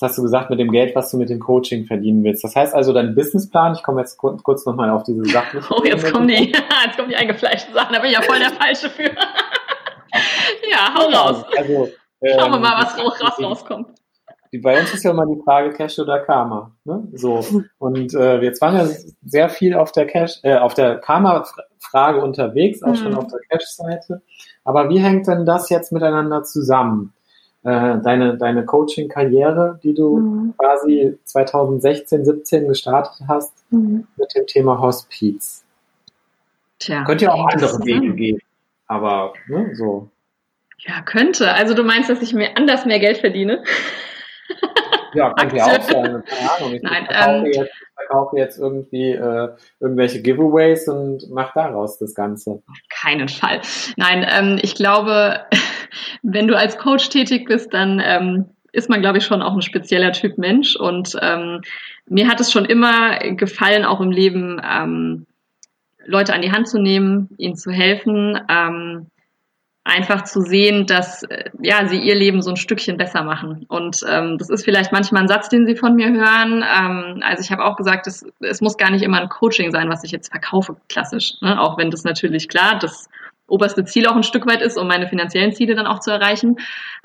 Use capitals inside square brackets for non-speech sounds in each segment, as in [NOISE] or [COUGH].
Jetzt hast du gesagt, mit dem Geld, was du mit dem Coaching verdienen willst. Das heißt also, dein Businessplan, ich komme jetzt kurz, kurz nochmal auf diese Sache. [LAUGHS] Oh, jetzt kommen die, [LAUGHS] jetzt kommen die eingefleischten Sachen, da bin ich ja voll der Falsche für. [LAUGHS] ja, hau raus. Also, ähm, Schauen wir ähm, mal, was, was rauskommt. Bei uns ist ja immer die Frage Cash oder Karma. Ne? So. Und äh, jetzt waren ja sehr viel auf der Cash, äh, auf der Karma-Frage unterwegs, auch mhm. schon auf der Cash-Seite. Aber wie hängt denn das jetzt miteinander zusammen? Äh, deine, deine Coaching-Karriere, die du mhm. quasi 2016, 17 gestartet hast mhm. mit dem Thema Hospiz. Tja, könnte ja auch andere Wege gehen, aber ne, so. Ja, könnte. Also du meinst, dass ich mir anders mehr Geld verdiene? [LAUGHS] Ja, könnte ja auch sein. Keine Ahnung. Ich Nein, verkaufe, ähm, jetzt, verkaufe jetzt irgendwie äh, irgendwelche Giveaways und mache daraus das Ganze. Auf keinen Fall. Nein, ähm, ich glaube, [LAUGHS] wenn du als Coach tätig bist, dann ähm, ist man, glaube ich, schon auch ein spezieller Typ Mensch. Und ähm, mir hat es schon immer gefallen, auch im Leben ähm, Leute an die Hand zu nehmen, ihnen zu helfen. Ähm, einfach zu sehen, dass äh, ja sie ihr Leben so ein Stückchen besser machen. Und ähm, das ist vielleicht manchmal ein Satz, den sie von mir hören. Ähm, also ich habe auch gesagt, es, es muss gar nicht immer ein Coaching sein, was ich jetzt verkaufe, klassisch. Ne? Auch wenn das natürlich klar das oberste Ziel auch ein Stück weit ist, um meine finanziellen Ziele dann auch zu erreichen.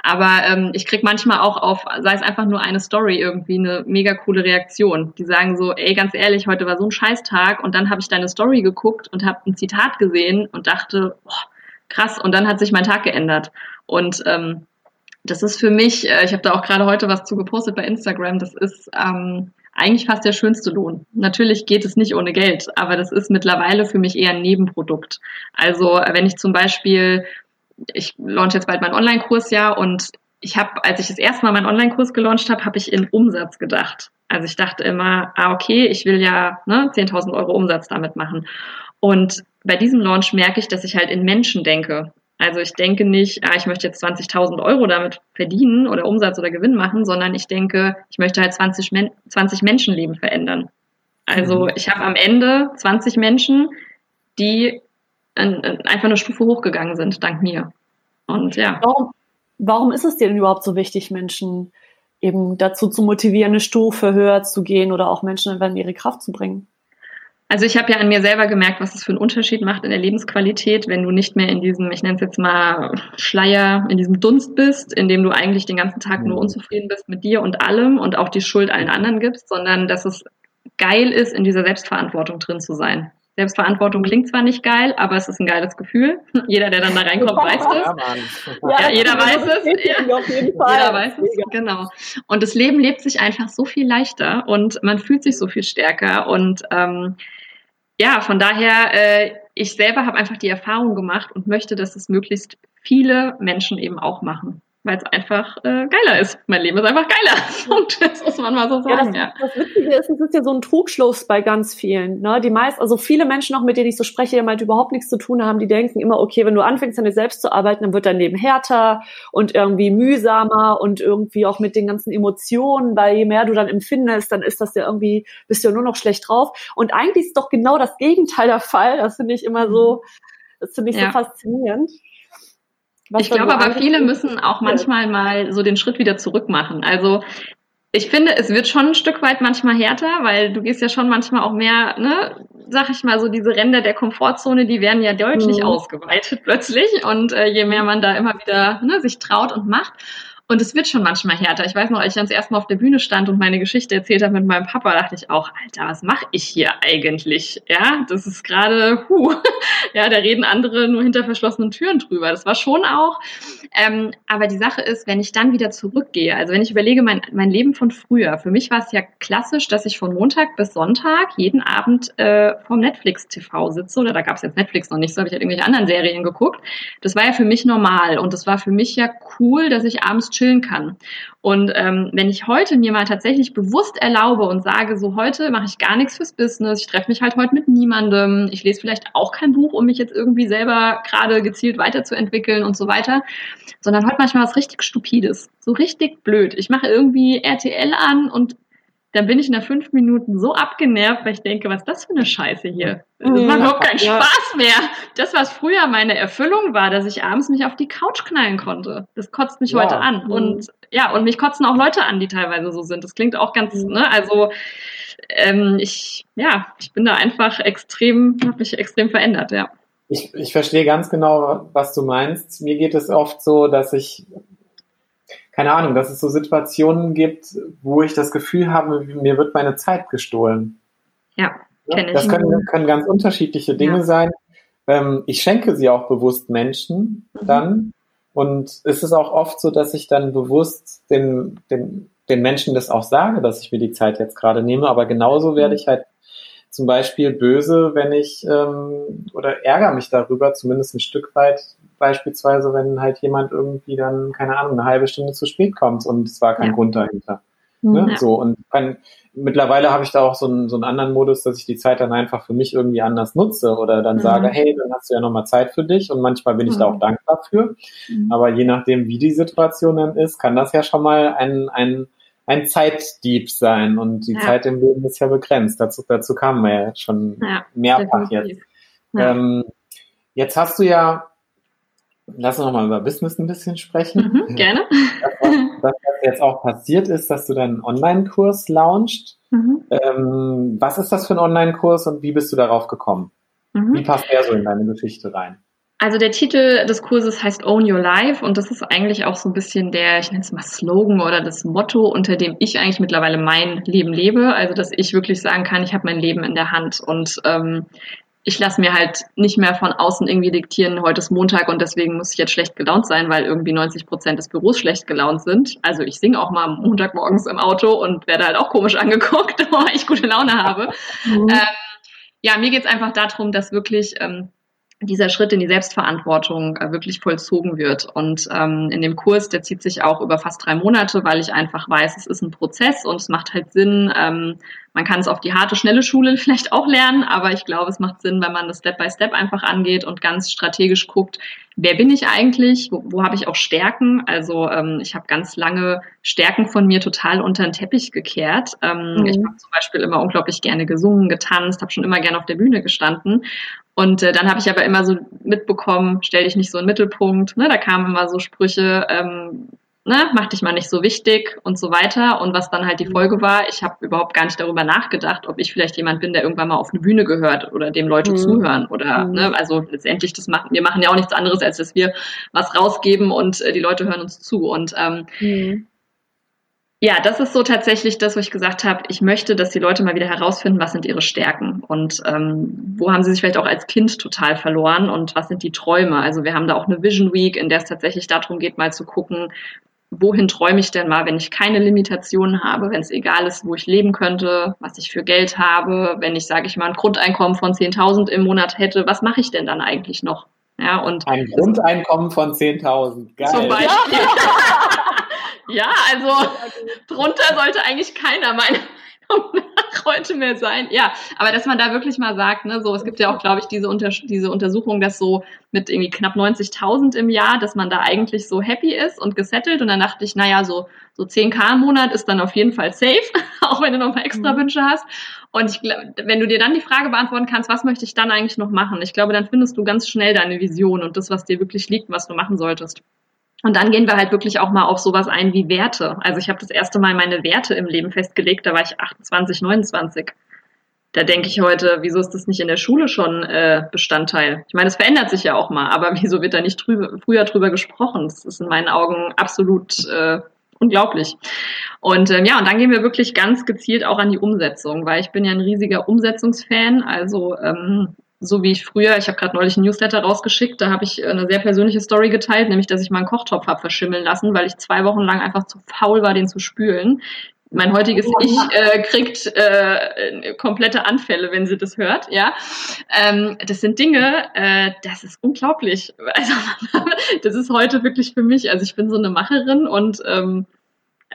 Aber ähm, ich krieg manchmal auch auf, sei es einfach nur eine Story, irgendwie eine mega coole Reaktion. Die sagen so, ey, ganz ehrlich, heute war so ein Scheißtag und dann habe ich deine Story geguckt und habe ein Zitat gesehen und dachte, boah, krass, und dann hat sich mein Tag geändert. Und ähm, das ist für mich, äh, ich habe da auch gerade heute was zu gepostet bei Instagram, das ist ähm, eigentlich fast der schönste Lohn. Natürlich geht es nicht ohne Geld, aber das ist mittlerweile für mich eher ein Nebenprodukt. Also wenn ich zum Beispiel, ich launch jetzt bald meinen Online-Kurs ja und ich habe, als ich das erste Mal meinen Online-Kurs gelauncht habe, habe ich in Umsatz gedacht. Also ich dachte immer, ah okay, ich will ja ne, 10.000 Euro Umsatz damit machen. Und bei diesem Launch merke ich, dass ich halt in Menschen denke. Also ich denke nicht, ah, ich möchte jetzt 20.000 Euro damit verdienen oder Umsatz oder Gewinn machen, sondern ich denke, ich möchte halt 20, Men 20 Menschenleben verändern. Also mhm. ich habe am Ende 20 Menschen, die einfach eine Stufe hochgegangen sind, dank mir. Und ja. Warum, warum ist es dir denn überhaupt so wichtig, Menschen eben dazu zu motivieren, eine Stufe höher zu gehen oder auch Menschen in ihre Kraft zu bringen? Also ich habe ja an mir selber gemerkt, was es für einen Unterschied macht in der Lebensqualität, wenn du nicht mehr in diesem, ich nenne es jetzt mal Schleier, in diesem Dunst bist, in dem du eigentlich den ganzen Tag nur mhm. unzufrieden bist mit dir und allem und auch die Schuld allen anderen gibst, sondern dass es geil ist, in dieser Selbstverantwortung drin zu sein. Selbstverantwortung klingt zwar nicht geil, aber es ist ein geiles Gefühl. [LAUGHS] Jeder, der dann da reinkommt, weiß es. Ja, ja jeder weiß es. Ja. Auf jeden Fall. Jeder weiß es, genau. Und das Leben lebt sich einfach so viel leichter und man fühlt sich so viel stärker. Und ähm, ja, von daher, äh, ich selber habe einfach die Erfahrung gemacht und möchte, dass es möglichst viele Menschen eben auch machen weil es einfach äh, geiler ist. Mein Leben ist einfach geiler. [LAUGHS] Und das muss man mal so sagen. Ja, das, ja. das Witzige ist, es ist ja so ein Trugschluss bei ganz vielen. Ne? Die meist, also viele Menschen auch, mit denen ich so spreche, die halt überhaupt nichts zu tun haben, die denken immer, okay, wenn du anfängst, an dir selbst zu arbeiten, dann wird dein Leben härter und irgendwie mühsamer und irgendwie auch mit den ganzen Emotionen, weil je mehr du dann empfindest, dann ist das ja irgendwie, bist du ja nur noch schlecht drauf. Und eigentlich ist doch genau das Gegenteil der Fall. Das finde ich immer so, das finde ich ja. so faszinierend. Was ich glaube aber, viele müssen auch manchmal mal so den Schritt wieder zurück machen. Also ich finde, es wird schon ein Stück weit manchmal härter, weil du gehst ja schon manchmal auch mehr, ne, sag ich mal, so diese Ränder der Komfortzone, die werden ja deutlich mhm. ausgeweitet plötzlich. Und äh, je mehr man da immer wieder ne, sich traut und macht. Und es wird schon manchmal härter. Ich weiß noch, als ich dann das erste Mal auf der Bühne stand und meine Geschichte erzählt habe mit meinem Papa, dachte ich auch, Alter, was mache ich hier eigentlich? Ja, das ist gerade, huh, ja, da reden andere nur hinter verschlossenen Türen drüber. Das war schon auch. Ähm, aber die Sache ist, wenn ich dann wieder zurückgehe, also wenn ich überlege, mein, mein Leben von früher, für mich war es ja klassisch, dass ich von Montag bis Sonntag jeden Abend äh, vom Netflix-TV sitze, oder da gab es jetzt Netflix noch nicht, so habe ich halt irgendwelche anderen Serien geguckt. Das war ja für mich normal und das war für mich ja cool, dass ich abends chillen kann. Und ähm, wenn ich heute mir mal tatsächlich bewusst erlaube und sage, so heute mache ich gar nichts fürs Business, ich treffe mich halt heute mit niemandem, ich lese vielleicht auch kein Buch, um mich jetzt irgendwie selber gerade gezielt weiterzuentwickeln und so weiter, sondern heute manchmal was richtig Stupides, so richtig blöd. Ich mache irgendwie RTL an und dann bin ich nach fünf Minuten so abgenervt, weil ich denke, was ist das für eine Scheiße hier? Das macht mhm. überhaupt keinen ja. Spaß mehr. Das, was früher meine Erfüllung war, dass ich abends mich auf die Couch knallen konnte, das kotzt mich ja. heute an. Mhm. Und ja, und mich kotzen auch Leute an, die teilweise so sind. Das klingt auch ganz, mhm. ne, also ähm, ich, ja, ich bin da einfach extrem, habe mich extrem verändert, ja. Ich, ich verstehe ganz genau, was du meinst. Mir geht es oft so, dass ich, keine Ahnung, dass es so Situationen gibt, wo ich das Gefühl habe, mir wird meine Zeit gestohlen. Ja, kenne ich. Das können, können ganz unterschiedliche Dinge ja. sein. Ähm, ich schenke sie auch bewusst Menschen mhm. dann. Und es ist auch oft so, dass ich dann bewusst den, den, den Menschen das auch sage, dass ich mir die Zeit jetzt gerade nehme. Aber genauso werde mhm. ich halt zum Beispiel böse, wenn ich ähm, oder ärgere mich darüber, zumindest ein Stück weit, beispielsweise, wenn halt jemand irgendwie dann, keine Ahnung, eine halbe Stunde zu spät kommt und es war kein ja. Grund dahinter. Mhm. Ne? Ja. So, und kann, mittlerweile habe ich da auch so einen, so einen anderen Modus, dass ich die Zeit dann einfach für mich irgendwie anders nutze oder dann mhm. sage, hey, dann hast du ja nochmal Zeit für dich und manchmal bin ich mhm. da auch dankbar für. Mhm. Aber je nachdem, wie die Situation dann ist, kann das ja schon mal ein, ein ein Zeitdieb sein und die ja. Zeit im Leben ist ja begrenzt. Dazu, dazu kamen wir ja schon ja, mehrfach definitiv. jetzt. Ähm, jetzt hast du ja, lass uns noch mal über Business ein bisschen sprechen. Mhm, gerne. Das, was, jetzt auch passiert ist, dass du deinen Online-Kurs launchst. Mhm. Ähm, was ist das für ein Online-Kurs und wie bist du darauf gekommen? Mhm. Wie passt der so in deine Geschichte rein? Also der Titel des Kurses heißt Own Your Life und das ist eigentlich auch so ein bisschen der, ich nenne es mal Slogan oder das Motto, unter dem ich eigentlich mittlerweile mein Leben lebe. Also dass ich wirklich sagen kann, ich habe mein Leben in der Hand und ähm, ich lasse mir halt nicht mehr von außen irgendwie diktieren, heute ist Montag und deswegen muss ich jetzt schlecht gelaunt sein, weil irgendwie 90 Prozent des Büros schlecht gelaunt sind. Also ich singe auch mal Montagmorgens im Auto und werde halt auch komisch [LAUGHS] angeguckt, [LAUGHS] weil ich gute Laune habe. Mhm. Ähm, ja, mir geht's einfach darum, dass wirklich ähm, dieser Schritt in die Selbstverantwortung äh, wirklich vollzogen wird. Und ähm, in dem Kurs, der zieht sich auch über fast drei Monate, weil ich einfach weiß, es ist ein Prozess und es macht halt Sinn. Ähm, man kann es auf die harte, schnelle Schule [LAUGHS] vielleicht auch lernen, aber ich glaube, es macht Sinn, wenn man das Step by Step einfach angeht und ganz strategisch guckt, wer bin ich eigentlich, wo, wo habe ich auch Stärken. Also ähm, ich habe ganz lange Stärken von mir total unter den Teppich gekehrt. Ähm, mhm. Ich habe zum Beispiel immer unglaublich gerne gesungen, getanzt, habe schon immer gerne auf der Bühne gestanden und äh, dann habe ich aber immer so mitbekommen, stell dich nicht so in den Mittelpunkt. Ne? Da kamen immer so Sprüche, ähm, ne, mach dich mal nicht so wichtig und so weiter. Und was dann halt die Folge war, ich habe überhaupt gar nicht darüber nachgedacht, ob ich vielleicht jemand bin, der irgendwann mal auf eine Bühne gehört oder dem Leute mhm. zuhören. Oder mhm. ne, also letztendlich, das machen, wir machen ja auch nichts anderes, als dass wir was rausgeben und äh, die Leute hören uns zu. Und ähm, mhm. Ja, das ist so tatsächlich das, wo ich gesagt habe, ich möchte, dass die Leute mal wieder herausfinden, was sind ihre Stärken und ähm, wo haben sie sich vielleicht auch als Kind total verloren und was sind die Träume. Also wir haben da auch eine Vision Week, in der es tatsächlich darum geht, mal zu gucken, wohin träume ich denn mal, wenn ich keine Limitationen habe, wenn es egal ist, wo ich leben könnte, was ich für Geld habe, wenn ich, sage ich mal, ein Grundeinkommen von 10.000 im Monat hätte, was mache ich denn dann eigentlich noch? Ja, und ein Grundeinkommen von 10.000, geil. Zum Beispiel. [LAUGHS] [LAUGHS] Ja, also drunter sollte eigentlich keiner meiner [LAUGHS] heute mehr sein. Ja, aber dass man da wirklich mal sagt, ne, so, es gibt ja auch, glaube ich, diese, Unter diese Untersuchung, dass so mit irgendwie knapp 90.000 im Jahr, dass man da eigentlich so happy ist und gesettelt. Und dann dachte ich, naja, so, so 10k im Monat ist dann auf jeden Fall safe, [LAUGHS] auch wenn du noch mal extra mhm. Wünsche hast. Und ich glaube, wenn du dir dann die Frage beantworten kannst, was möchte ich dann eigentlich noch machen? Ich glaube, dann findest du ganz schnell deine Vision und das, was dir wirklich liegt, was du machen solltest. Und dann gehen wir halt wirklich auch mal auf sowas ein wie Werte. Also ich habe das erste Mal meine Werte im Leben festgelegt, da war ich 28, 29. Da denke ich heute, wieso ist das nicht in der Schule schon äh, Bestandteil? Ich meine, es verändert sich ja auch mal, aber [LAUGHS] wieso wird da nicht drüber, früher drüber gesprochen? Das ist in meinen Augen absolut äh, unglaublich. Und ähm, ja, und dann gehen wir wirklich ganz gezielt auch an die Umsetzung, weil ich bin ja ein riesiger Umsetzungsfan. Also ähm, so wie ich früher, ich habe gerade neulich einen Newsletter rausgeschickt, da habe ich äh, eine sehr persönliche Story geteilt, nämlich dass ich meinen Kochtopf habe verschimmeln lassen, weil ich zwei Wochen lang einfach zu faul war, den zu spülen. Mein heutiges Ich äh, kriegt äh, komplette Anfälle, wenn sie das hört. Ja, ähm, das sind Dinge, äh, das ist unglaublich. [LAUGHS] Also das ist heute wirklich für mich. Also ich bin so eine Macherin und ähm,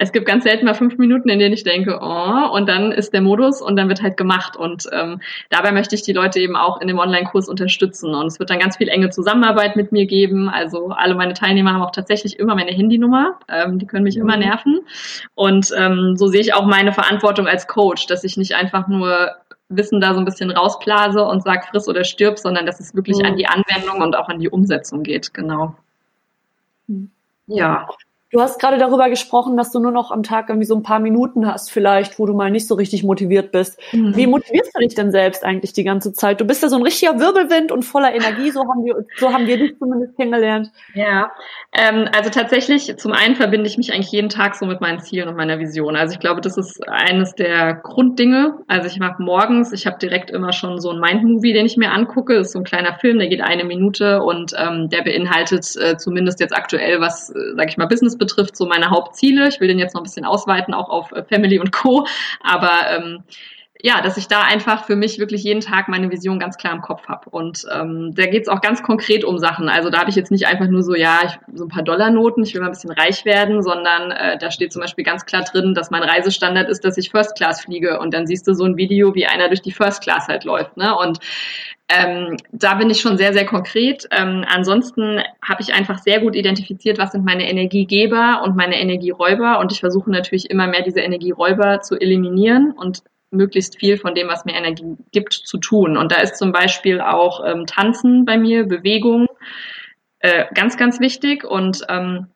es gibt ganz selten mal fünf Minuten, in denen ich denke, oh, und dann ist der Modus und dann wird halt gemacht. Und ähm, dabei möchte ich die Leute eben auch in dem Online-Kurs unterstützen. Und es wird dann ganz viel enge Zusammenarbeit mit mir geben. Also alle meine Teilnehmer haben auch tatsächlich immer meine Handynummer. Ähm, die können mich mhm. immer nerven. Und ähm, so sehe ich auch meine Verantwortung als Coach, dass ich nicht einfach nur Wissen da so ein bisschen rausblase und sag friss oder stirb, sondern dass es wirklich mhm. an die Anwendung und auch an die Umsetzung geht. Genau. Mhm. Ja. Du hast gerade darüber gesprochen, dass du nur noch am Tag irgendwie so ein paar Minuten hast, vielleicht, wo du mal nicht so richtig motiviert bist. Mhm. Wie motivierst du dich denn selbst eigentlich die ganze Zeit? Du bist ja so ein richtiger Wirbelwind und voller Energie, so haben wir, so haben wir dich zumindest kennengelernt. Ja, ähm, also tatsächlich, zum einen verbinde ich mich eigentlich jeden Tag so mit meinen Zielen und meiner Vision. Also ich glaube, das ist eines der Grunddinge. Also ich mache morgens, ich habe direkt immer schon so ein Mind-Movie, den ich mir angucke. Das ist so ein kleiner Film, der geht eine Minute und ähm, der beinhaltet äh, zumindest jetzt aktuell was, äh, sag ich mal, Business betrifft, so meine Hauptziele. Ich will den jetzt noch ein bisschen ausweiten, auch auf äh, Family und Co. Aber ähm, ja, dass ich da einfach für mich wirklich jeden Tag meine Vision ganz klar im Kopf habe. Und ähm, da geht's auch ganz konkret um Sachen. Also da habe ich jetzt nicht einfach nur so, ja, ich, so ein paar Dollarnoten, ich will mal ein bisschen reich werden, sondern äh, da steht zum Beispiel ganz klar drin, dass mein Reisestandard ist, dass ich First Class fliege. Und dann siehst du so ein Video, wie einer durch die First Class halt läuft. Ne? Und ähm, da bin ich schon sehr, sehr konkret. Ähm, ansonsten habe ich einfach sehr gut identifiziert, was sind meine Energiegeber und meine Energieräuber. Und ich versuche natürlich immer mehr diese Energieräuber zu eliminieren und möglichst viel von dem, was mir Energie gibt, zu tun. Und da ist zum Beispiel auch ähm, Tanzen bei mir, Bewegung, äh, ganz, ganz wichtig. Und ähm,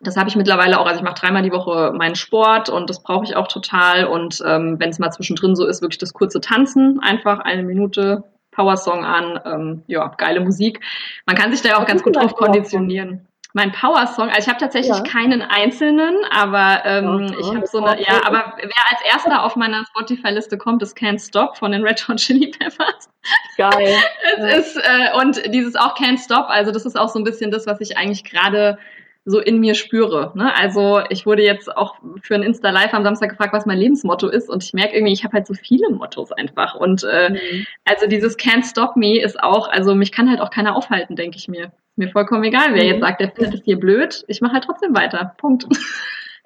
das habe ich mittlerweile auch. Also ich mache dreimal die Woche meinen Sport und das brauche ich auch total. Und ähm, wenn es mal zwischendrin so ist, wirklich das kurze Tanzen, einfach eine Minute Power-Song an, ähm, ja, geile Musik. Man kann sich da ja auch ganz gut drauf konditionieren. Mein Power-Song, also ich habe tatsächlich ja. keinen einzelnen, aber ähm, okay. ich habe so eine, ja, aber wer als erster auf meiner Spotify-Liste kommt, ist Can't Stop von den Red Hot Chili Peppers. Geil. [LAUGHS] es ist, äh, und dieses auch Can't Stop, also das ist auch so ein bisschen das, was ich eigentlich gerade so in mir spüre. Ne? Also ich wurde jetzt auch für ein Insta Live am Samstag gefragt, was mein Lebensmotto ist und ich merke irgendwie, ich habe halt so viele Mottos einfach und äh, mhm. also dieses Can't Stop Me ist auch, also mich kann halt auch keiner aufhalten, denke ich mir. Mir vollkommen egal, wer mhm. jetzt sagt, der findet es hier blöd. Ich mache halt trotzdem weiter. Punkt.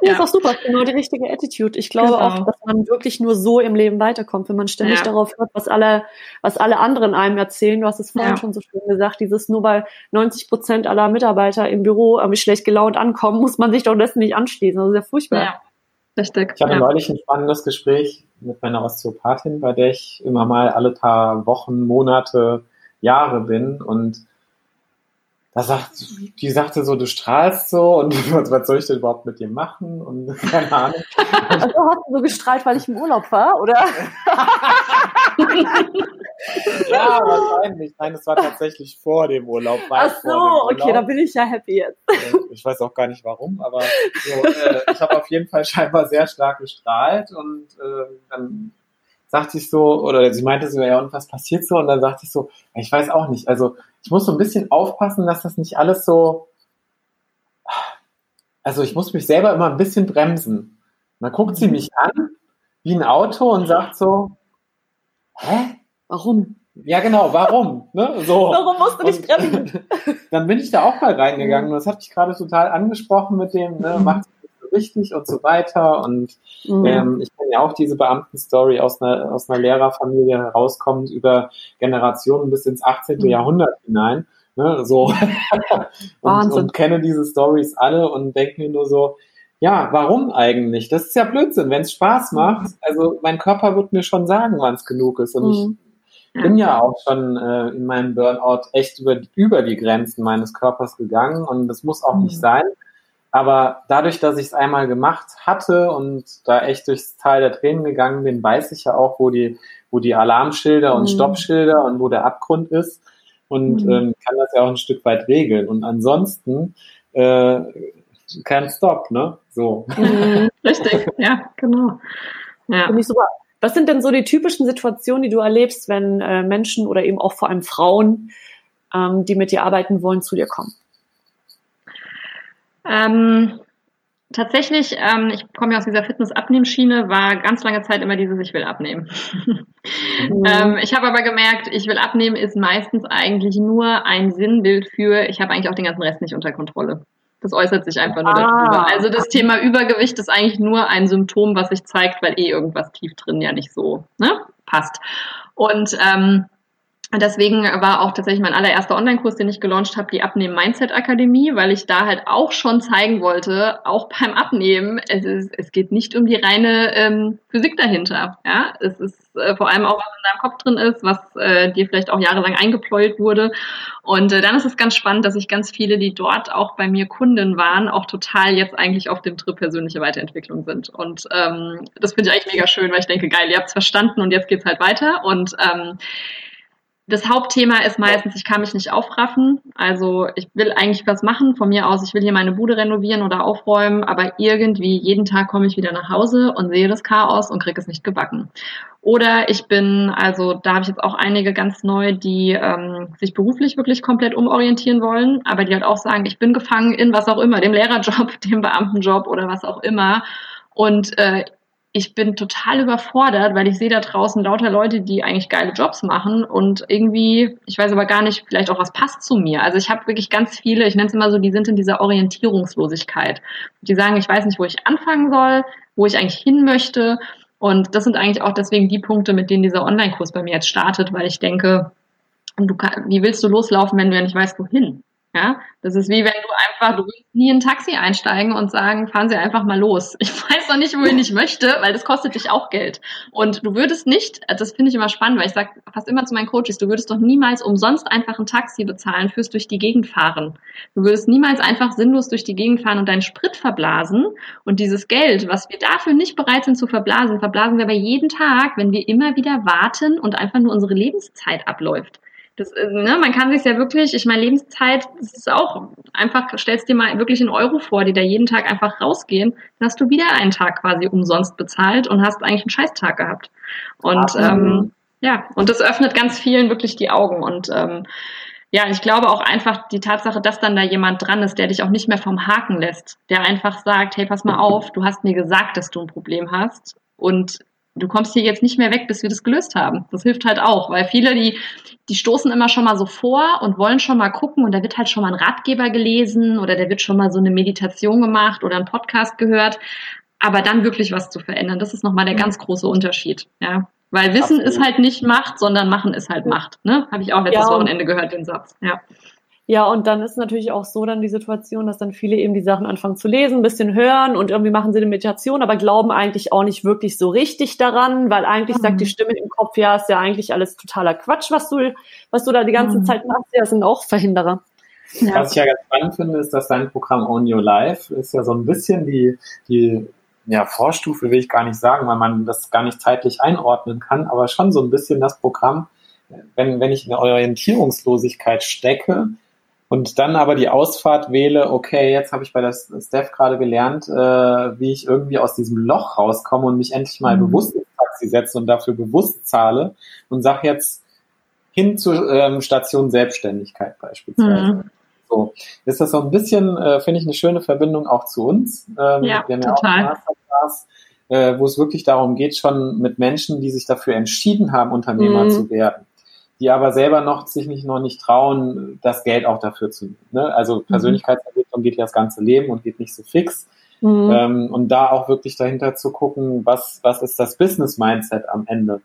Ja, ist auch super, genau die richtige Attitude. Ich glaube genau. auch, dass man wirklich nur so im Leben weiterkommt, wenn man ständig ja. darauf hört, was alle, was alle anderen einem erzählen. Du hast es vorhin ja. schon so schön gesagt, dieses nur weil 90 Prozent aller Mitarbeiter im Büro irgendwie schlecht gelaunt ankommen, muss man sich doch dessen nicht anschließen. Das ist ja furchtbar. Ja. Richtig. Ich hatte ja. neulich ein spannendes Gespräch mit meiner Osteopathin, bei der ich immer mal alle paar Wochen, Monate, Jahre bin und sagt, die sagte so, du strahlst so und was, [LAUGHS] was soll ich denn überhaupt mit dir machen? Und [LAUGHS] keine Ahnung. Also hast du so gestrahlt, weil ich im Urlaub war, oder? [LAUGHS] ja, wahrscheinlich. Nein, es war tatsächlich vor dem Urlaub. Ach so, okay, da bin ich ja happy jetzt. Ich weiß auch gar nicht warum, aber so, äh, ich habe auf jeden Fall scheinbar sehr stark gestrahlt und äh, dann sagte ich so, oder sie meinte so, ja, und was passiert so? Und dann sagte ich so, ich weiß auch nicht. Also ich muss so ein bisschen aufpassen, dass das nicht alles so, also ich muss mich selber immer ein bisschen bremsen. Und dann guckt sie mich an, wie ein Auto und sagt so, hä? Warum? Ja, genau, warum? Ne? So. Warum musst du dich bremsen? [LAUGHS] Dann bin ich da auch mal reingegangen und das hat mich gerade total angesprochen mit dem, ne, macht richtig und so weiter. Und mhm. ähm, ich kenne ja auch diese Beamtenstory aus einer, aus einer Lehrerfamilie herauskommend über Generationen bis ins 18. Mhm. Jahrhundert hinein. Ne, so. [LAUGHS] und, und kenne diese Stories alle und denke mir nur so, ja, warum eigentlich? Das ist ja Blödsinn, wenn es Spaß macht. Also mein Körper wird mir schon sagen, wann es genug ist. Und mhm. ich bin ja auch schon äh, in meinem Burnout echt über, über die Grenzen meines Körpers gegangen und das muss auch mhm. nicht sein. Aber dadurch, dass ich es einmal gemacht hatte und da echt durchs Tal der Tränen gegangen bin, weiß ich ja auch, wo die, wo die Alarmschilder und mhm. Stoppschilder und wo der Abgrund ist und mhm. ähm, kann das ja auch ein Stück weit regeln. Und ansonsten äh, kein Stop, ne? So. Mhm, [LAUGHS] richtig, ja, genau. Ja. Finde ich super. Was sind denn so die typischen Situationen, die du erlebst, wenn äh, Menschen oder eben auch vor allem Frauen, ähm, die mit dir arbeiten wollen, zu dir kommen? Ähm, tatsächlich, ähm, ich komme ja aus dieser Fitness-Abnehmschiene, war ganz lange Zeit immer dieses, ich will abnehmen. Mhm. [LAUGHS] ähm, ich habe aber gemerkt, ich will abnehmen ist meistens eigentlich nur ein Sinnbild für, ich habe eigentlich auch den ganzen Rest nicht unter Kontrolle. Das äußert sich einfach nur ah. darüber. Also das Thema Übergewicht ist eigentlich nur ein Symptom, was sich zeigt, weil eh irgendwas tief drin ja nicht so ne, passt. Und ähm, Deswegen war auch tatsächlich mein allererster Online-Kurs, den ich gelauncht habe, die Abnehmen Mindset Akademie, weil ich da halt auch schon zeigen wollte, auch beim Abnehmen, es, ist, es geht nicht um die reine ähm, Physik dahinter. Ja, es ist äh, vor allem auch, was in deinem Kopf drin ist, was äh, dir vielleicht auch jahrelang eingepläut wurde. Und äh, dann ist es ganz spannend, dass ich ganz viele, die dort auch bei mir Kunden waren, auch total jetzt eigentlich auf dem Trip persönliche Weiterentwicklung sind. Und ähm, das finde ich eigentlich mega schön, weil ich denke, geil, ihr habt's verstanden und jetzt geht's halt weiter. Und ähm, das Hauptthema ist meistens, ich kann mich nicht aufraffen. Also ich will eigentlich was machen von mir aus. Ich will hier meine Bude renovieren oder aufräumen, aber irgendwie jeden Tag komme ich wieder nach Hause und sehe das Chaos und kriege es nicht gebacken. Oder ich bin, also da habe ich jetzt auch einige ganz neu, die ähm, sich beruflich wirklich komplett umorientieren wollen, aber die halt auch sagen, ich bin gefangen in was auch immer, dem Lehrerjob, [LAUGHS] dem Beamtenjob oder was auch immer. Und äh, ich bin total überfordert, weil ich sehe da draußen lauter Leute, die eigentlich geile Jobs machen und irgendwie, ich weiß aber gar nicht, vielleicht auch was passt zu mir. Also ich habe wirklich ganz viele, ich nenne es immer so, die sind in dieser Orientierungslosigkeit. Die sagen, ich weiß nicht, wo ich anfangen soll, wo ich eigentlich hin möchte. Und das sind eigentlich auch deswegen die Punkte, mit denen dieser Online-Kurs bei mir jetzt startet, weil ich denke, du wie willst du loslaufen, wenn du ja nicht weißt, wohin? Ja, das ist wie wenn du einfach, du willst nie in ein Taxi einsteigen und sagen, fahren Sie einfach mal los. [LAUGHS] Ich weiß noch nicht, wohin ich möchte, weil das kostet dich auch Geld. Und du würdest nicht, das finde ich immer spannend, weil ich sage fast immer zu meinen Coaches, du würdest doch niemals umsonst einfach ein Taxi bezahlen fürs durch die Gegend fahren. Du würdest niemals einfach sinnlos durch die Gegend fahren und deinen Sprit verblasen. Und dieses Geld, was wir dafür nicht bereit sind zu verblasen, verblasen wir aber jeden Tag, wenn wir immer wieder warten und einfach nur unsere Lebenszeit abläuft. Das, ne, man kann sich ja wirklich, ich meine, Lebenszeit, das ist auch einfach, stellst dir mal wirklich einen Euro vor, die da jeden Tag einfach rausgehen, dann hast du wieder einen Tag quasi umsonst bezahlt und hast eigentlich einen Scheißtag gehabt. Und ähm, ja, und das öffnet ganz vielen wirklich die Augen. Und ähm, ja, ich glaube auch einfach die Tatsache, dass dann da jemand dran ist, der dich auch nicht mehr vom Haken lässt, der einfach sagt, hey, pass mal auf, du hast mir gesagt, dass du ein Problem hast und du kommst hier jetzt nicht mehr weg, bis wir das gelöst haben. Das hilft halt auch, weil viele, die, die stoßen immer schon mal so vor und wollen schon mal gucken und da wird halt schon mal ein Ratgeber gelesen oder da wird schon mal so eine Meditation gemacht oder ein Podcast gehört. Aber dann wirklich was zu verändern, das ist nochmal der ganz große Unterschied. Ja. Weil Wissen Absolut. ist halt nicht Macht, sondern Machen ist halt Macht. Ne? Habe ich auch letztes ja, Wochenende gehört, den Satz. Ja. Ja, und dann ist natürlich auch so dann die Situation, dass dann viele eben die Sachen anfangen zu lesen, ein bisschen hören und irgendwie machen sie eine Meditation, aber glauben eigentlich auch nicht wirklich so richtig daran, weil eigentlich mhm. sagt die Stimme im Kopf, ja, ist ja eigentlich alles totaler Quatsch, was du, was du da die ganze mhm. Zeit machst. Ja, sind auch Verhinderer. Ja. Was ich ja ganz spannend finde, ist, dass dein Programm Own Your Life ist ja so ein bisschen die, die ja, Vorstufe will ich gar nicht sagen, weil man das gar nicht zeitlich einordnen kann, aber schon so ein bisschen das Programm, wenn, wenn ich in Orientierungslosigkeit stecke, und dann aber die Ausfahrt wähle, okay, jetzt habe ich bei der Steph gerade gelernt, äh, wie ich irgendwie aus diesem Loch rauskomme und mich endlich mal mhm. bewusst ins Taxi setze und dafür bewusst zahle und sag jetzt hin zur ähm, Station Selbstständigkeit beispielsweise. Mhm. So, ist das so ein bisschen, äh, finde ich, eine schöne Verbindung auch zu uns. Ähm, ja, wir haben ja total. auch Masterclass, äh, wo es wirklich darum geht, schon mit Menschen, die sich dafür entschieden haben, Unternehmer mhm. zu werden die aber selber noch sich nicht noch nicht trauen, das Geld auch dafür zu nehmen. Ne? Also mhm. Persönlichkeitsentwicklung geht ja das ganze Leben und geht nicht so fix. Mhm. Ähm, und da auch wirklich dahinter zu gucken, was, was ist das Business-Mindset am Ende.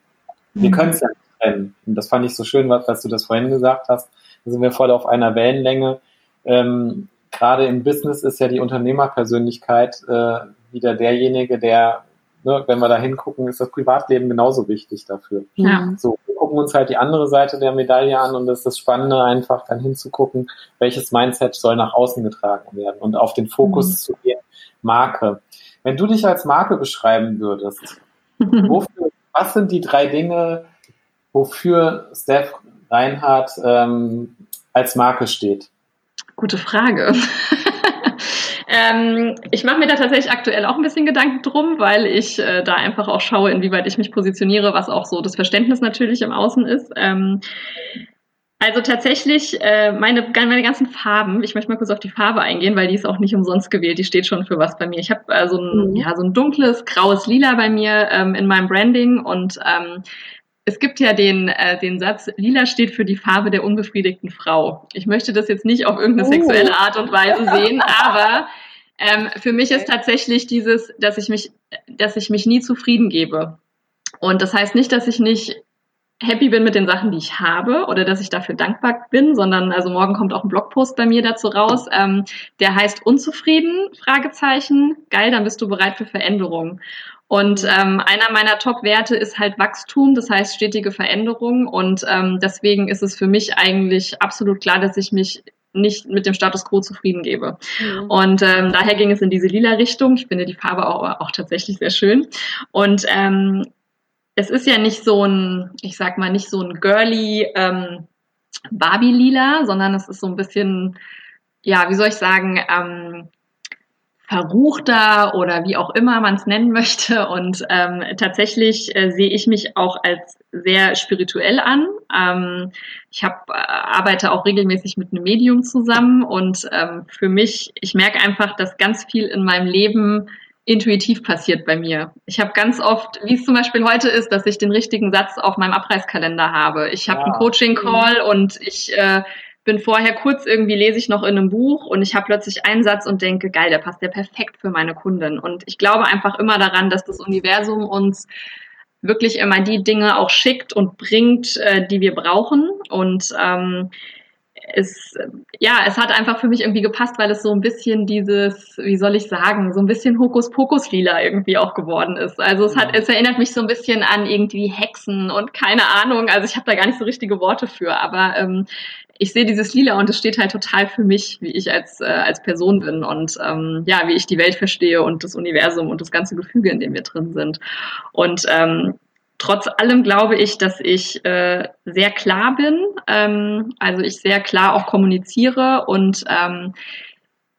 Wir mhm. können es ja nicht trennen. Und das fand ich so schön, was, was du das vorhin gesagt hast. Da sind wir voll auf einer Wellenlänge. Ähm, Gerade im Business ist ja die Unternehmerpersönlichkeit äh, wieder derjenige, der ne, wenn wir da hingucken, ist das Privatleben genauso wichtig dafür. Ja. So, wir gucken uns halt die andere Seite der Medaille an und das ist das Spannende, einfach dann hinzugucken, welches Mindset soll nach außen getragen werden und auf den Fokus mhm. zu gehen, Marke. Wenn du dich als Marke beschreiben würdest, [LAUGHS] wofür, was sind die drei Dinge, wofür Steph Reinhardt ähm, als Marke steht? Gute Frage. [LAUGHS] Ähm, ich mache mir da tatsächlich aktuell auch ein bisschen Gedanken drum, weil ich äh, da einfach auch schaue, inwieweit ich mich positioniere, was auch so das Verständnis natürlich im Außen ist. Ähm, also tatsächlich, äh, meine, meine ganzen Farben, ich möchte mal kurz auf die Farbe eingehen, weil die ist auch nicht umsonst gewählt, die steht schon für was bei mir. Ich habe äh, so, ein, mhm. ja, so ein dunkles, graues Lila bei mir ähm, in meinem Branding und ähm, es gibt ja den, äh, den Satz, lila steht für die Farbe der unbefriedigten Frau. Ich möchte das jetzt nicht auf irgendeine oh. sexuelle Art und Weise sehen, [LAUGHS] aber ähm, für mich ist tatsächlich dieses, dass ich mich, dass ich mich nie zufrieden gebe. Und das heißt nicht, dass ich nicht happy bin mit den Sachen, die ich habe oder dass ich dafür dankbar bin, sondern also morgen kommt auch ein Blogpost bei mir dazu raus, ähm, der heißt unzufrieden, Fragezeichen, geil, dann bist du bereit für Veränderung. Und ähm, einer meiner Top-Werte ist halt Wachstum, das heißt stetige Veränderung. Und ähm, deswegen ist es für mich eigentlich absolut klar, dass ich mich nicht mit dem Status quo zufrieden gebe. Mhm. Und ähm, daher ging es in diese lila Richtung. Ich finde die Farbe auch, auch tatsächlich sehr schön. Und ähm, es ist ja nicht so ein, ich sag mal, nicht so ein girly ähm, Barbie-Lila, sondern es ist so ein bisschen, ja, wie soll ich sagen, ähm, verruchter oder wie auch immer man es nennen möchte. Und ähm, tatsächlich äh, sehe ich mich auch als sehr spirituell an. Ähm, ich hab, äh, arbeite auch regelmäßig mit einem Medium zusammen und ähm, für mich, ich merke einfach, dass ganz viel in meinem Leben intuitiv passiert bei mir. Ich habe ganz oft, wie es zum Beispiel heute ist, dass ich den richtigen Satz auf meinem Abreißkalender habe. Ich habe ja. einen Coaching-Call und ich äh, bin vorher kurz irgendwie lese ich noch in einem Buch und ich habe plötzlich einen Satz und denke, geil, der passt ja perfekt für meine Kundin. Und ich glaube einfach immer daran, dass das Universum uns wirklich immer die Dinge auch schickt und bringt, äh, die wir brauchen. Und ähm, es, ja, es hat einfach für mich irgendwie gepasst, weil es so ein bisschen dieses, wie soll ich sagen, so ein bisschen Hokuspokus-Lila irgendwie auch geworden ist. Also es hat, es erinnert mich so ein bisschen an irgendwie Hexen und keine Ahnung. Also ich habe da gar nicht so richtige Worte für, aber ähm, ich sehe dieses Lila und es steht halt total für mich, wie ich als, äh, als Person bin und ähm, ja, wie ich die Welt verstehe und das Universum und das ganze Gefüge, in dem wir drin sind. Und ähm, Trotz allem glaube ich, dass ich äh, sehr klar bin, ähm, also ich sehr klar auch kommuniziere und ähm,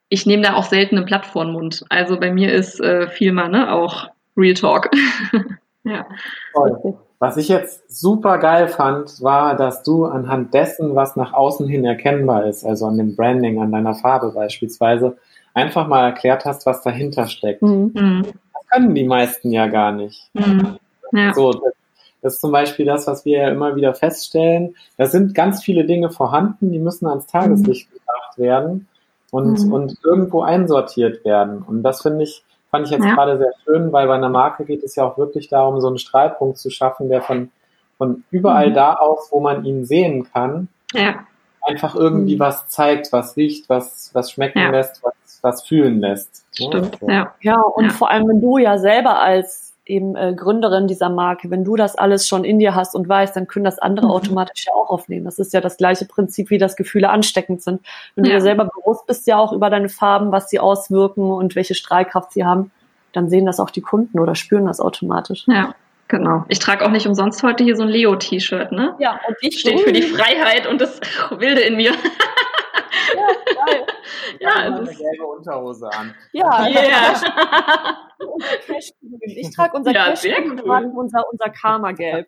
ich nehme da auch selten ein Blatt vor den Mund. Also bei mir ist äh, viel mal ne, auch Real Talk. [LAUGHS] ja. Toll. Was ich jetzt super geil fand, war, dass du anhand dessen, was nach außen hin erkennbar ist, also an dem Branding, an deiner Farbe beispielsweise, einfach mal erklärt hast, was dahinter steckt. Mhm. mhm. Das können die meisten ja gar nicht. Mhm. Ja. So, das, ist zum Beispiel das, was wir ja immer wieder feststellen. Da sind ganz viele Dinge vorhanden, die müssen ans Tageslicht mhm. gebracht werden und, mhm. und irgendwo einsortiert werden. Und das finde ich, fand ich jetzt ja. gerade sehr schön, weil bei einer Marke geht es ja auch wirklich darum, so einen Strahlpunkt zu schaffen, der von, von überall mhm. da aus, wo man ihn sehen kann, ja. einfach irgendwie mhm. was zeigt, was riecht, was, was schmecken ja. lässt, was, was fühlen lässt. Stimmt, ja. Ja, und vor allem, wenn du ja selber als eben äh, Gründerin dieser Marke, wenn du das alles schon in dir hast und weißt, dann können das andere mhm. automatisch ja auch aufnehmen. Das ist ja das gleiche Prinzip, wie das Gefühle ansteckend sind. Wenn ja. du dir selber bewusst bist ja auch über deine Farben, was sie auswirken und welche Strahlkraft sie haben, dann sehen das auch die Kunden oder spüren das automatisch. Ja. Genau. Ich trage auch nicht umsonst heute hier so ein Leo-T-Shirt, ne? Ja, und ich steht für die Freiheit und das Wilde in mir. Ja, geil. ja, ja eine gelbe Unterhose an. Ja, yeah. [LAUGHS] ich trage unser ja, Cash cool. tragen unser, unser Karma-Gelb.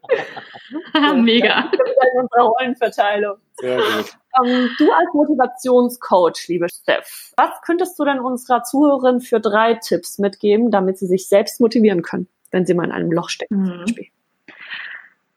[LAUGHS] Mega. unsere Rollenverteilung. Sehr gut. Ähm, du als Motivationscoach, liebe Steff, was könntest du denn unserer Zuhörerin für drei Tipps mitgeben, damit sie sich selbst motivieren können, wenn sie mal in einem Loch stecken, mhm. zum Beispiel?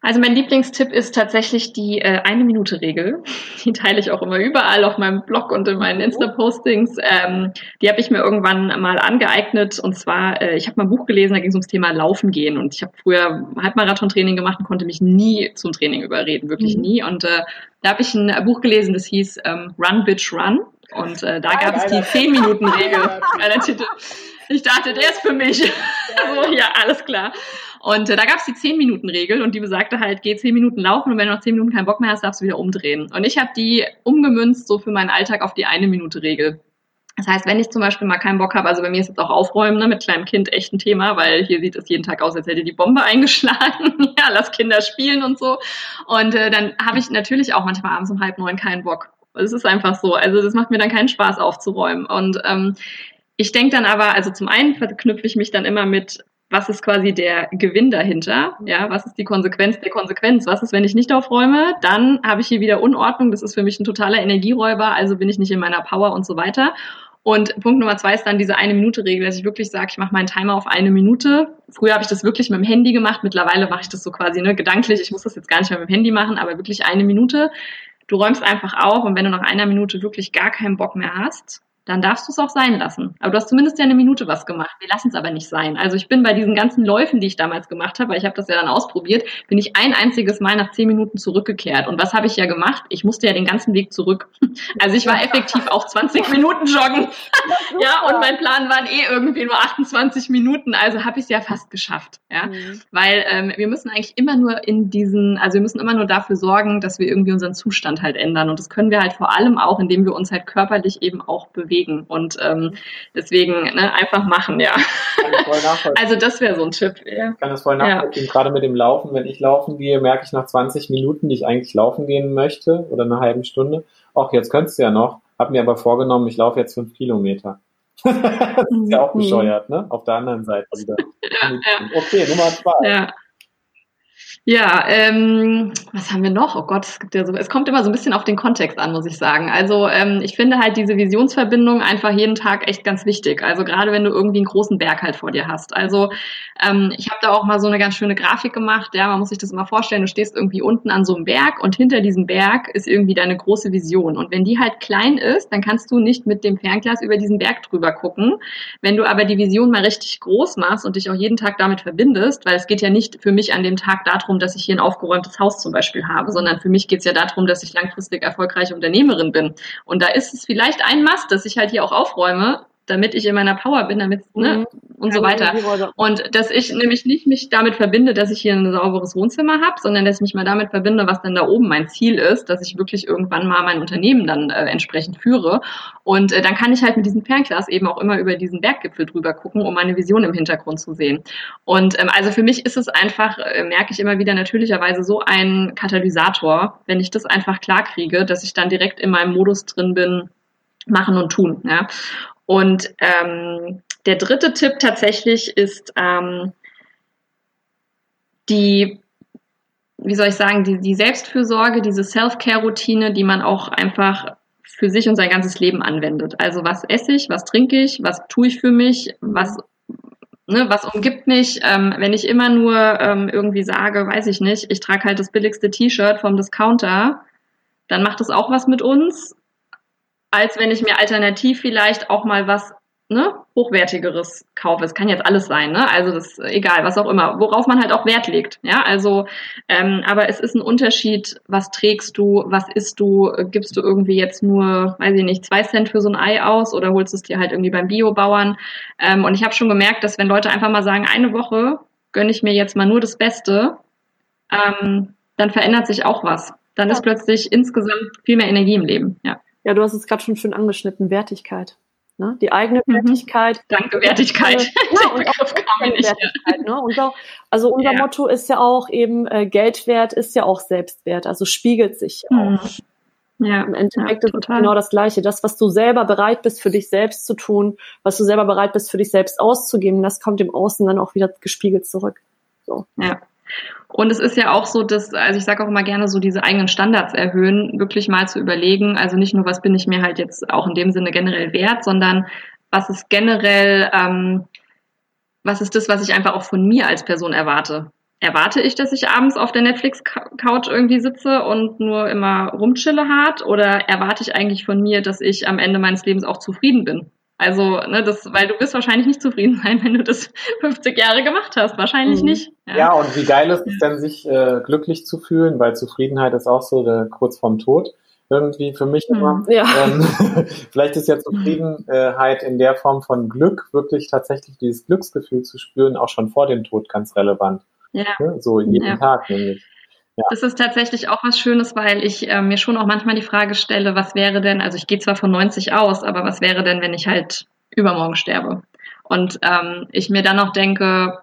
Also mein Lieblingstipp ist tatsächlich die äh, eine Minute Regel. [LAUGHS] Die teile ich auch immer überall auf meinem Blog und in meinen mhm. Insta-Postings. Ähm, die habe ich mir irgendwann mal angeeignet und zwar, äh, ich habe mal ein Buch gelesen, da ging es ums Thema Laufen gehen und ich habe früher Halbmarathon-Training gemacht und konnte mich nie zum Training überreden, wirklich mhm. nie. Und äh, da habe ich ein Buch gelesen, das hieß ähm, Run Bitch Run und äh, da gab es die 10 Minuten Regel. [LAUGHS] Ich dachte, der ist für mich. [LAUGHS] so, ja, alles klar. Und äh, da gab es die 10-Minuten-Regel und die besagte halt, geh 10 Minuten laufen und wenn du noch 10 Minuten keinen Bock mehr hast, darfst du wieder umdrehen. Und ich habe die umgemünzt so für meinen Alltag auf die eine Minute Regel. Das heißt, wenn ich zum Beispiel mal keinen Bock habe, also bei mir ist jetzt auch Aufräumen ne, mit kleinem Kind echt ein Thema, weil hier sieht es jeden Tag aus, als hätte die Bombe [LAUGHS] eingeschlagen. ja, lass Kinder spielen und so. Und äh, dann habe ich natürlich auch manchmal abends um halb neun keinen Bock. Es ist einfach so. Also das macht mir dann keinen Spaß aufzuräumen. Und ähm, ich denke dann aber, also zum einen verknüpfe ich mich dann immer mit was ist quasi der Gewinn dahinter? Ja, was ist die Konsequenz der Konsequenz? Was ist, wenn ich nicht aufräume? Dann habe ich hier wieder Unordnung. Das ist für mich ein totaler Energieräuber. Also bin ich nicht in meiner Power und so weiter. Und Punkt Nummer zwei ist dann diese eine Minute Regel, dass ich wirklich sage, ich mache meinen Timer auf eine Minute. Früher habe ich das wirklich mit dem Handy gemacht, mittlerweile mache ich das so quasi ne, gedanklich. Ich muss das jetzt gar nicht mehr mit dem Handy machen, aber wirklich eine Minute. Du räumst einfach auf und wenn du nach einer Minute wirklich gar keinen Bock mehr hast, dann darfst du es auch sein lassen. Aber du hast zumindest ja eine Minute was gemacht. Wir lassen es aber nicht sein. Also ich bin bei diesen ganzen Läufen, die ich damals gemacht habe, weil ich habe das ja dann ausprobiert, bin ich ein einziges Mal nach zehn Minuten zurückgekehrt. Und was habe ich ja gemacht? Ich musste ja den ganzen Weg zurück. [LAUGHS] Also ich war effektiv auch [LAUGHS] 20 Minuten joggen. [LAUGHS] ja, und mein Plan waren eh irgendwie nur 28 Minuten. Also habe ich es ja fast geschafft. Ja, mhm. weil ähm, wir müssen eigentlich immer nur in diesen, also wir müssen immer nur dafür sorgen, dass wir irgendwie unseren Zustand halt ändern. Und das können wir halt vor allem auch, indem wir uns halt körperlich eben auch bewegen bewegen. Und ähm, deswegen ne, einfach machen, ja. Also das wäre so ein Tipp. Ja. Ich kann das voll nachvollziehen. Ja. Gerade mit dem Laufen, wenn ich laufen gehe, merke ich nach 20 Minuten, die ich eigentlich laufen gehen möchte oder eine halbe Stunde, ach, jetzt könntest du ja noch, hab mir aber vorgenommen, ich laufe jetzt fünf Kilometer. [LAUGHS] das ist ja auch mhm. bescheuert, ne? Auf der anderen Seite wieder. [LAUGHS] Ja. Okay, Nummer zwei. Ja. Ja, ähm, was haben wir noch? Oh Gott, es gibt ja so, es kommt immer so ein bisschen auf den Kontext an, muss ich sagen. Also ähm, ich finde halt diese Visionsverbindung einfach jeden Tag echt ganz wichtig. Also gerade wenn du irgendwie einen großen Berg halt vor dir hast. Also ähm, ich habe da auch mal so eine ganz schöne Grafik gemacht. Ja, man muss sich das immer vorstellen. Du stehst irgendwie unten an so einem Berg und hinter diesem Berg ist irgendwie deine große Vision. Und wenn die halt klein ist, dann kannst du nicht mit dem Fernglas über diesen Berg drüber gucken. Wenn du aber die Vision mal richtig groß machst und dich auch jeden Tag damit verbindest, weil es geht ja nicht für mich an dem Tag darum, darum, dass ich hier ein aufgeräumtes Haus zum Beispiel habe, sondern für mich geht es ja darum, dass ich langfristig erfolgreiche Unternehmerin bin. Und da ist es vielleicht ein Mast, dass ich halt hier auch aufräume, damit ich in meiner Power bin, damit, ne, mhm. und so weiter. Und dass ich nämlich nicht mich damit verbinde, dass ich hier ein sauberes Wohnzimmer habe, sondern dass ich mich mal damit verbinde, was dann da oben mein Ziel ist, dass ich wirklich irgendwann mal mein Unternehmen dann äh, entsprechend führe. Und äh, dann kann ich halt mit diesem Fernglas eben auch immer über diesen Berggipfel drüber gucken, um meine Vision im Hintergrund zu sehen. Und ähm, also für mich ist es einfach, äh, merke ich immer wieder natürlicherweise so ein Katalysator, wenn ich das einfach klar kriege, dass ich dann direkt in meinem Modus drin bin, machen und tun. Ja. Und ähm, der dritte Tipp tatsächlich ist ähm, die, wie soll ich sagen, die, die Selbstfürsorge, diese Self-Care-Routine, die man auch einfach für sich und sein ganzes Leben anwendet. Also was esse ich, was trinke ich, was tue ich für mich, was Ne, was umgibt mich, ähm, wenn ich immer nur ähm, irgendwie sage, weiß ich nicht, ich trage halt das billigste T-Shirt vom Discounter, dann macht das auch was mit uns als wenn ich mir alternativ vielleicht auch mal was ne, hochwertigeres kaufe. Es kann jetzt alles sein, ne? Also das egal, was auch immer, worauf man halt auch Wert legt. Ja, also, ähm, aber es ist ein Unterschied, was trägst du, was isst du, gibst du irgendwie jetzt nur, weiß ich nicht, zwei Cent für so ein Ei aus oder holst es dir halt irgendwie beim Biobauern. Ähm, und ich habe schon gemerkt, dass wenn Leute einfach mal sagen, eine Woche gönne ich mir jetzt mal nur das Beste, ähm, dann verändert sich auch was. Dann ja. ist plötzlich insgesamt viel mehr Energie im Leben. Ja. Ja, du hast es gerade schon schön angeschnitten, Wertigkeit. Ne? Die eigene mhm. Wertigkeit. Danke, Wertigkeit. Ja, [LAUGHS] und auch Wertigkeit. Ne? Unser, also unser ja. Motto ist ja auch eben, äh, Geldwert ist ja auch Selbstwert, also spiegelt sich mhm. auch. Ja, Im Endeffekt ja, ist es genau das Gleiche. Das, was du selber bereit bist für dich selbst zu tun, was du selber bereit bist für dich selbst auszugeben, das kommt im Außen dann auch wieder gespiegelt zurück. So. Ja. Und es ist ja auch so, dass, also ich sage auch immer gerne, so diese eigenen Standards erhöhen, wirklich mal zu überlegen, also nicht nur, was bin ich mir halt jetzt auch in dem Sinne generell wert, sondern was ist generell, ähm, was ist das, was ich einfach auch von mir als Person erwarte? Erwarte ich, dass ich abends auf der Netflix-Couch irgendwie sitze und nur immer rumchille hart? Oder erwarte ich eigentlich von mir, dass ich am Ende meines Lebens auch zufrieden bin? Also, ne, das, weil du wirst wahrscheinlich nicht zufrieden sein, wenn du das [LAUGHS] 50 Jahre gemacht hast. Wahrscheinlich mhm. nicht. Ja. ja. und wie geil ist es denn, sich äh, glücklich zu fühlen, weil Zufriedenheit ist auch so der, kurz vorm Tod. Irgendwie für mich immer. Mhm. Ja. Ähm, [LAUGHS] vielleicht ist ja Zufriedenheit in der Form von Glück, wirklich tatsächlich dieses Glücksgefühl zu spüren, auch schon vor dem Tod ganz relevant. Ja. So jeden ja. Tag nämlich. Ja. Das ist tatsächlich auch was Schönes, weil ich äh, mir schon auch manchmal die Frage stelle, was wäre denn, also ich gehe zwar von 90 aus, aber was wäre denn, wenn ich halt übermorgen sterbe? Und ähm, ich mir dann noch denke,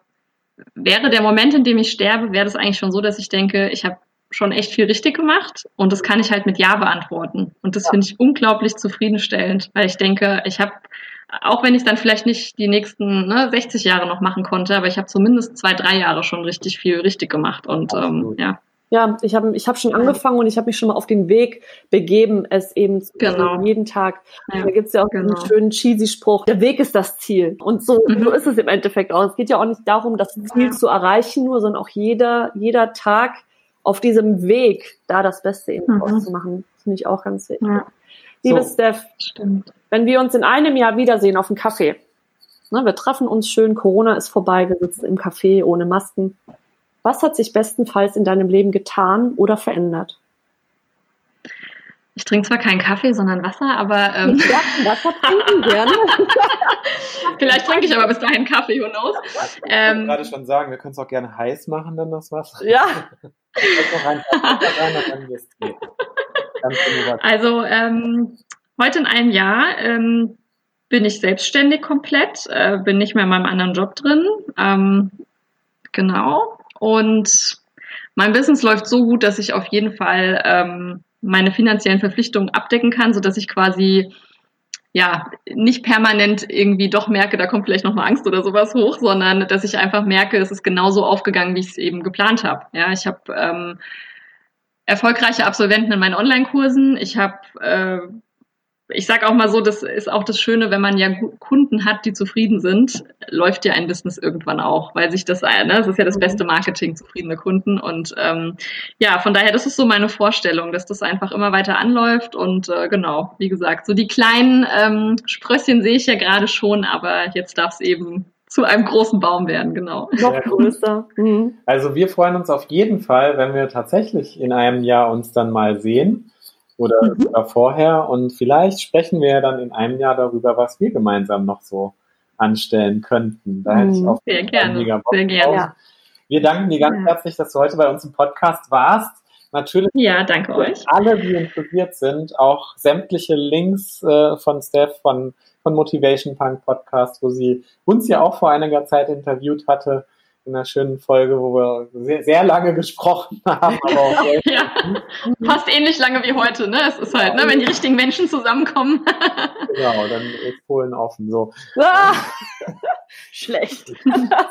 wäre der Moment, in dem ich sterbe, wäre das eigentlich schon so, dass ich denke, ich habe schon echt viel richtig gemacht und das kann ich halt mit Ja beantworten. Und das ja. finde ich unglaublich zufriedenstellend, weil ich denke, ich habe, auch wenn ich dann vielleicht nicht die nächsten ne, 60 Jahre noch machen konnte, aber ich habe zumindest zwei, drei Jahre schon richtig viel richtig gemacht und ähm, ja. Ja, ich habe ich hab schon angefangen und ich habe mich schon mal auf den Weg begeben, es eben zu genau. jeden Tag. Ja, da gibt's ja auch genau. einen schönen cheesy Spruch, der Weg ist das Ziel. Und so, Mhm. so ist es im Endeffekt auch. Es geht ja auch nicht darum, das Ziel Ja. zu erreichen, nur, sondern auch jeder, jeder Tag auf diesem Weg, da das Beste eben Mhm. draus zu machen. Das finde ich auch ganz wichtig. Ja, Liebe So. Steph, stimmt. wenn wir uns in einem Jahr wiedersehen auf dem Kaffee, ne, wir treffen uns schön, Corona ist vorbei, wir sitzen im Café ohne Masken. Was hat sich bestenfalls in deinem Leben getan oder verändert? Ich trinke zwar keinen Kaffee, sondern Wasser, aber ähm, Ja, Wasser trinken gerne. [LAUGHS] vielleicht trinke ich aber bis dahin Kaffee, who knows. Ich wollte Ähm, gerade schon sagen, wir können es auch gerne heiß machen, dann das Wasser. Ja. Also ähm, heute in einem Jahr ähm, bin ich selbstständig komplett, äh, bin nicht mehr in meinem anderen Job drin. Ähm, genau. Und mein Business läuft so gut, dass ich auf jeden Fall ähm, meine finanziellen Verpflichtungen abdecken kann, so dass ich quasi ja nicht permanent irgendwie doch merke, da kommt vielleicht noch mal Angst oder sowas hoch, sondern dass ich einfach merke, es ist genauso aufgegangen, wie ich es eben geplant habe. Ja, ich habe ähm, erfolgreiche Absolventen in meinen Online-Kursen. Ich habe, äh, ich sage auch mal so, das ist auch das Schöne, wenn man ja Kunden hat, die zufrieden sind, läuft ja ein Business irgendwann auch, weil sich das, ne, das ist ja das beste Marketing, zufriedene Kunden. Und ähm, ja, von daher, das ist so meine Vorstellung, dass das einfach immer weiter anläuft. Und äh, genau, wie gesagt, so die kleinen ähm, Sprösschen sehe ich ja gerade schon, aber jetzt darf es eben zu einem großen Baum werden, genau. Noch größer. Mhm. Also wir freuen uns auf jeden Fall, wenn wir tatsächlich in einem Jahr uns dann mal sehen oder Mhm. sogar vorher und vielleicht sprechen wir ja dann in einem Jahr darüber, was wir gemeinsam noch so anstellen könnten. Da hätte ich Mhm. auf Sehr gerne, mega Bock sehr gerne. drauf. Ja. Wir danken dir ganz Ja. herzlich, dass du heute bei uns im Podcast warst. Natürlich Ja, danke euch. alle, die interessiert sind, auch sämtliche Links äh, von Steph von, von Motivation Punk Podcast, wo sie uns ja auch vor einiger Zeit interviewt hatte, in einer schönen Folge, wo wir sehr, sehr lange gesprochen [LAUGHS] haben, [LAUGHS] Ja, fast ähnlich lange wie heute, ne? Es ist halt, ne, wenn die richtigen Menschen zusammenkommen. [LAUGHS] genau, dann ist Polen offen. So, Ah! Schlecht.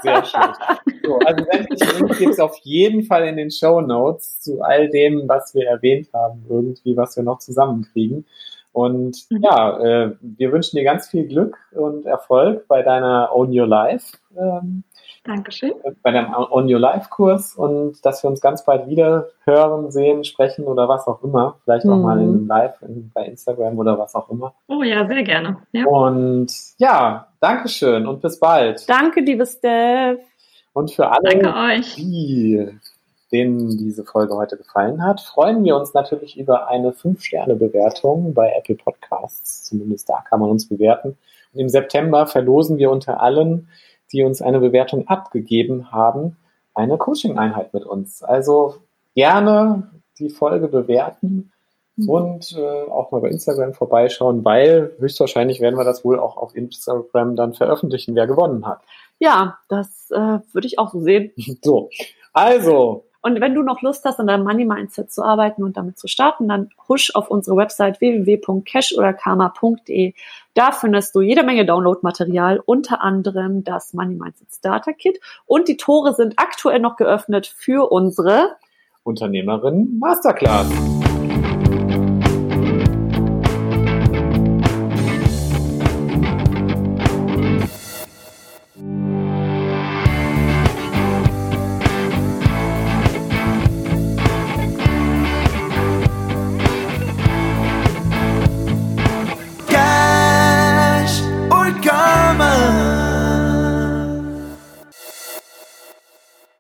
sehr schlecht. So, also sämtliche Links gibt es auf jeden Fall in den Show Notes zu all dem, was wir erwähnt haben, irgendwie, was wir noch zusammenkriegen. Und Mhm. ja, äh, wir wünschen dir ganz viel Glück und Erfolg bei deiner Own Your Life, ähm, Dankeschön. bei deinem Own Your Life Kurs und dass wir uns ganz bald wieder hören, sehen, sprechen oder was auch immer. Vielleicht auch Mhm. mal in einem Live in, bei Instagram oder was auch immer. Oh ja, sehr gerne. Ja. Und ja, Dankeschön und bis bald. Danke, liebe Steph. Und für alle, die, denen diese Folge heute gefallen hat, freuen wir uns natürlich über eine 5-Sterne-Bewertung bei Apple Podcasts. Zumindest da kann man uns bewerten. Und im September verlosen wir unter allen, die uns eine Bewertung abgegeben haben, eine Coaching-Einheit mit uns. Also gerne die Folge bewerten und äh, auch mal bei Instagram vorbeischauen, weil höchstwahrscheinlich werden wir das wohl auch auf Instagram dann veröffentlichen, wer gewonnen hat. Ja, das äh, würde ich auch so sehen. [LAUGHS] So, also, Und wenn du noch Lust hast, an deinem Money Mindset zu arbeiten und damit zu starten, dann husch auf unsere Website www.cash oder karma.de. Da findest du jede Menge Downloadmaterial, unter anderem das Money Mindset Starter Kit. Und die Tore sind aktuell noch geöffnet für unsere Unternehmerin Masterclass.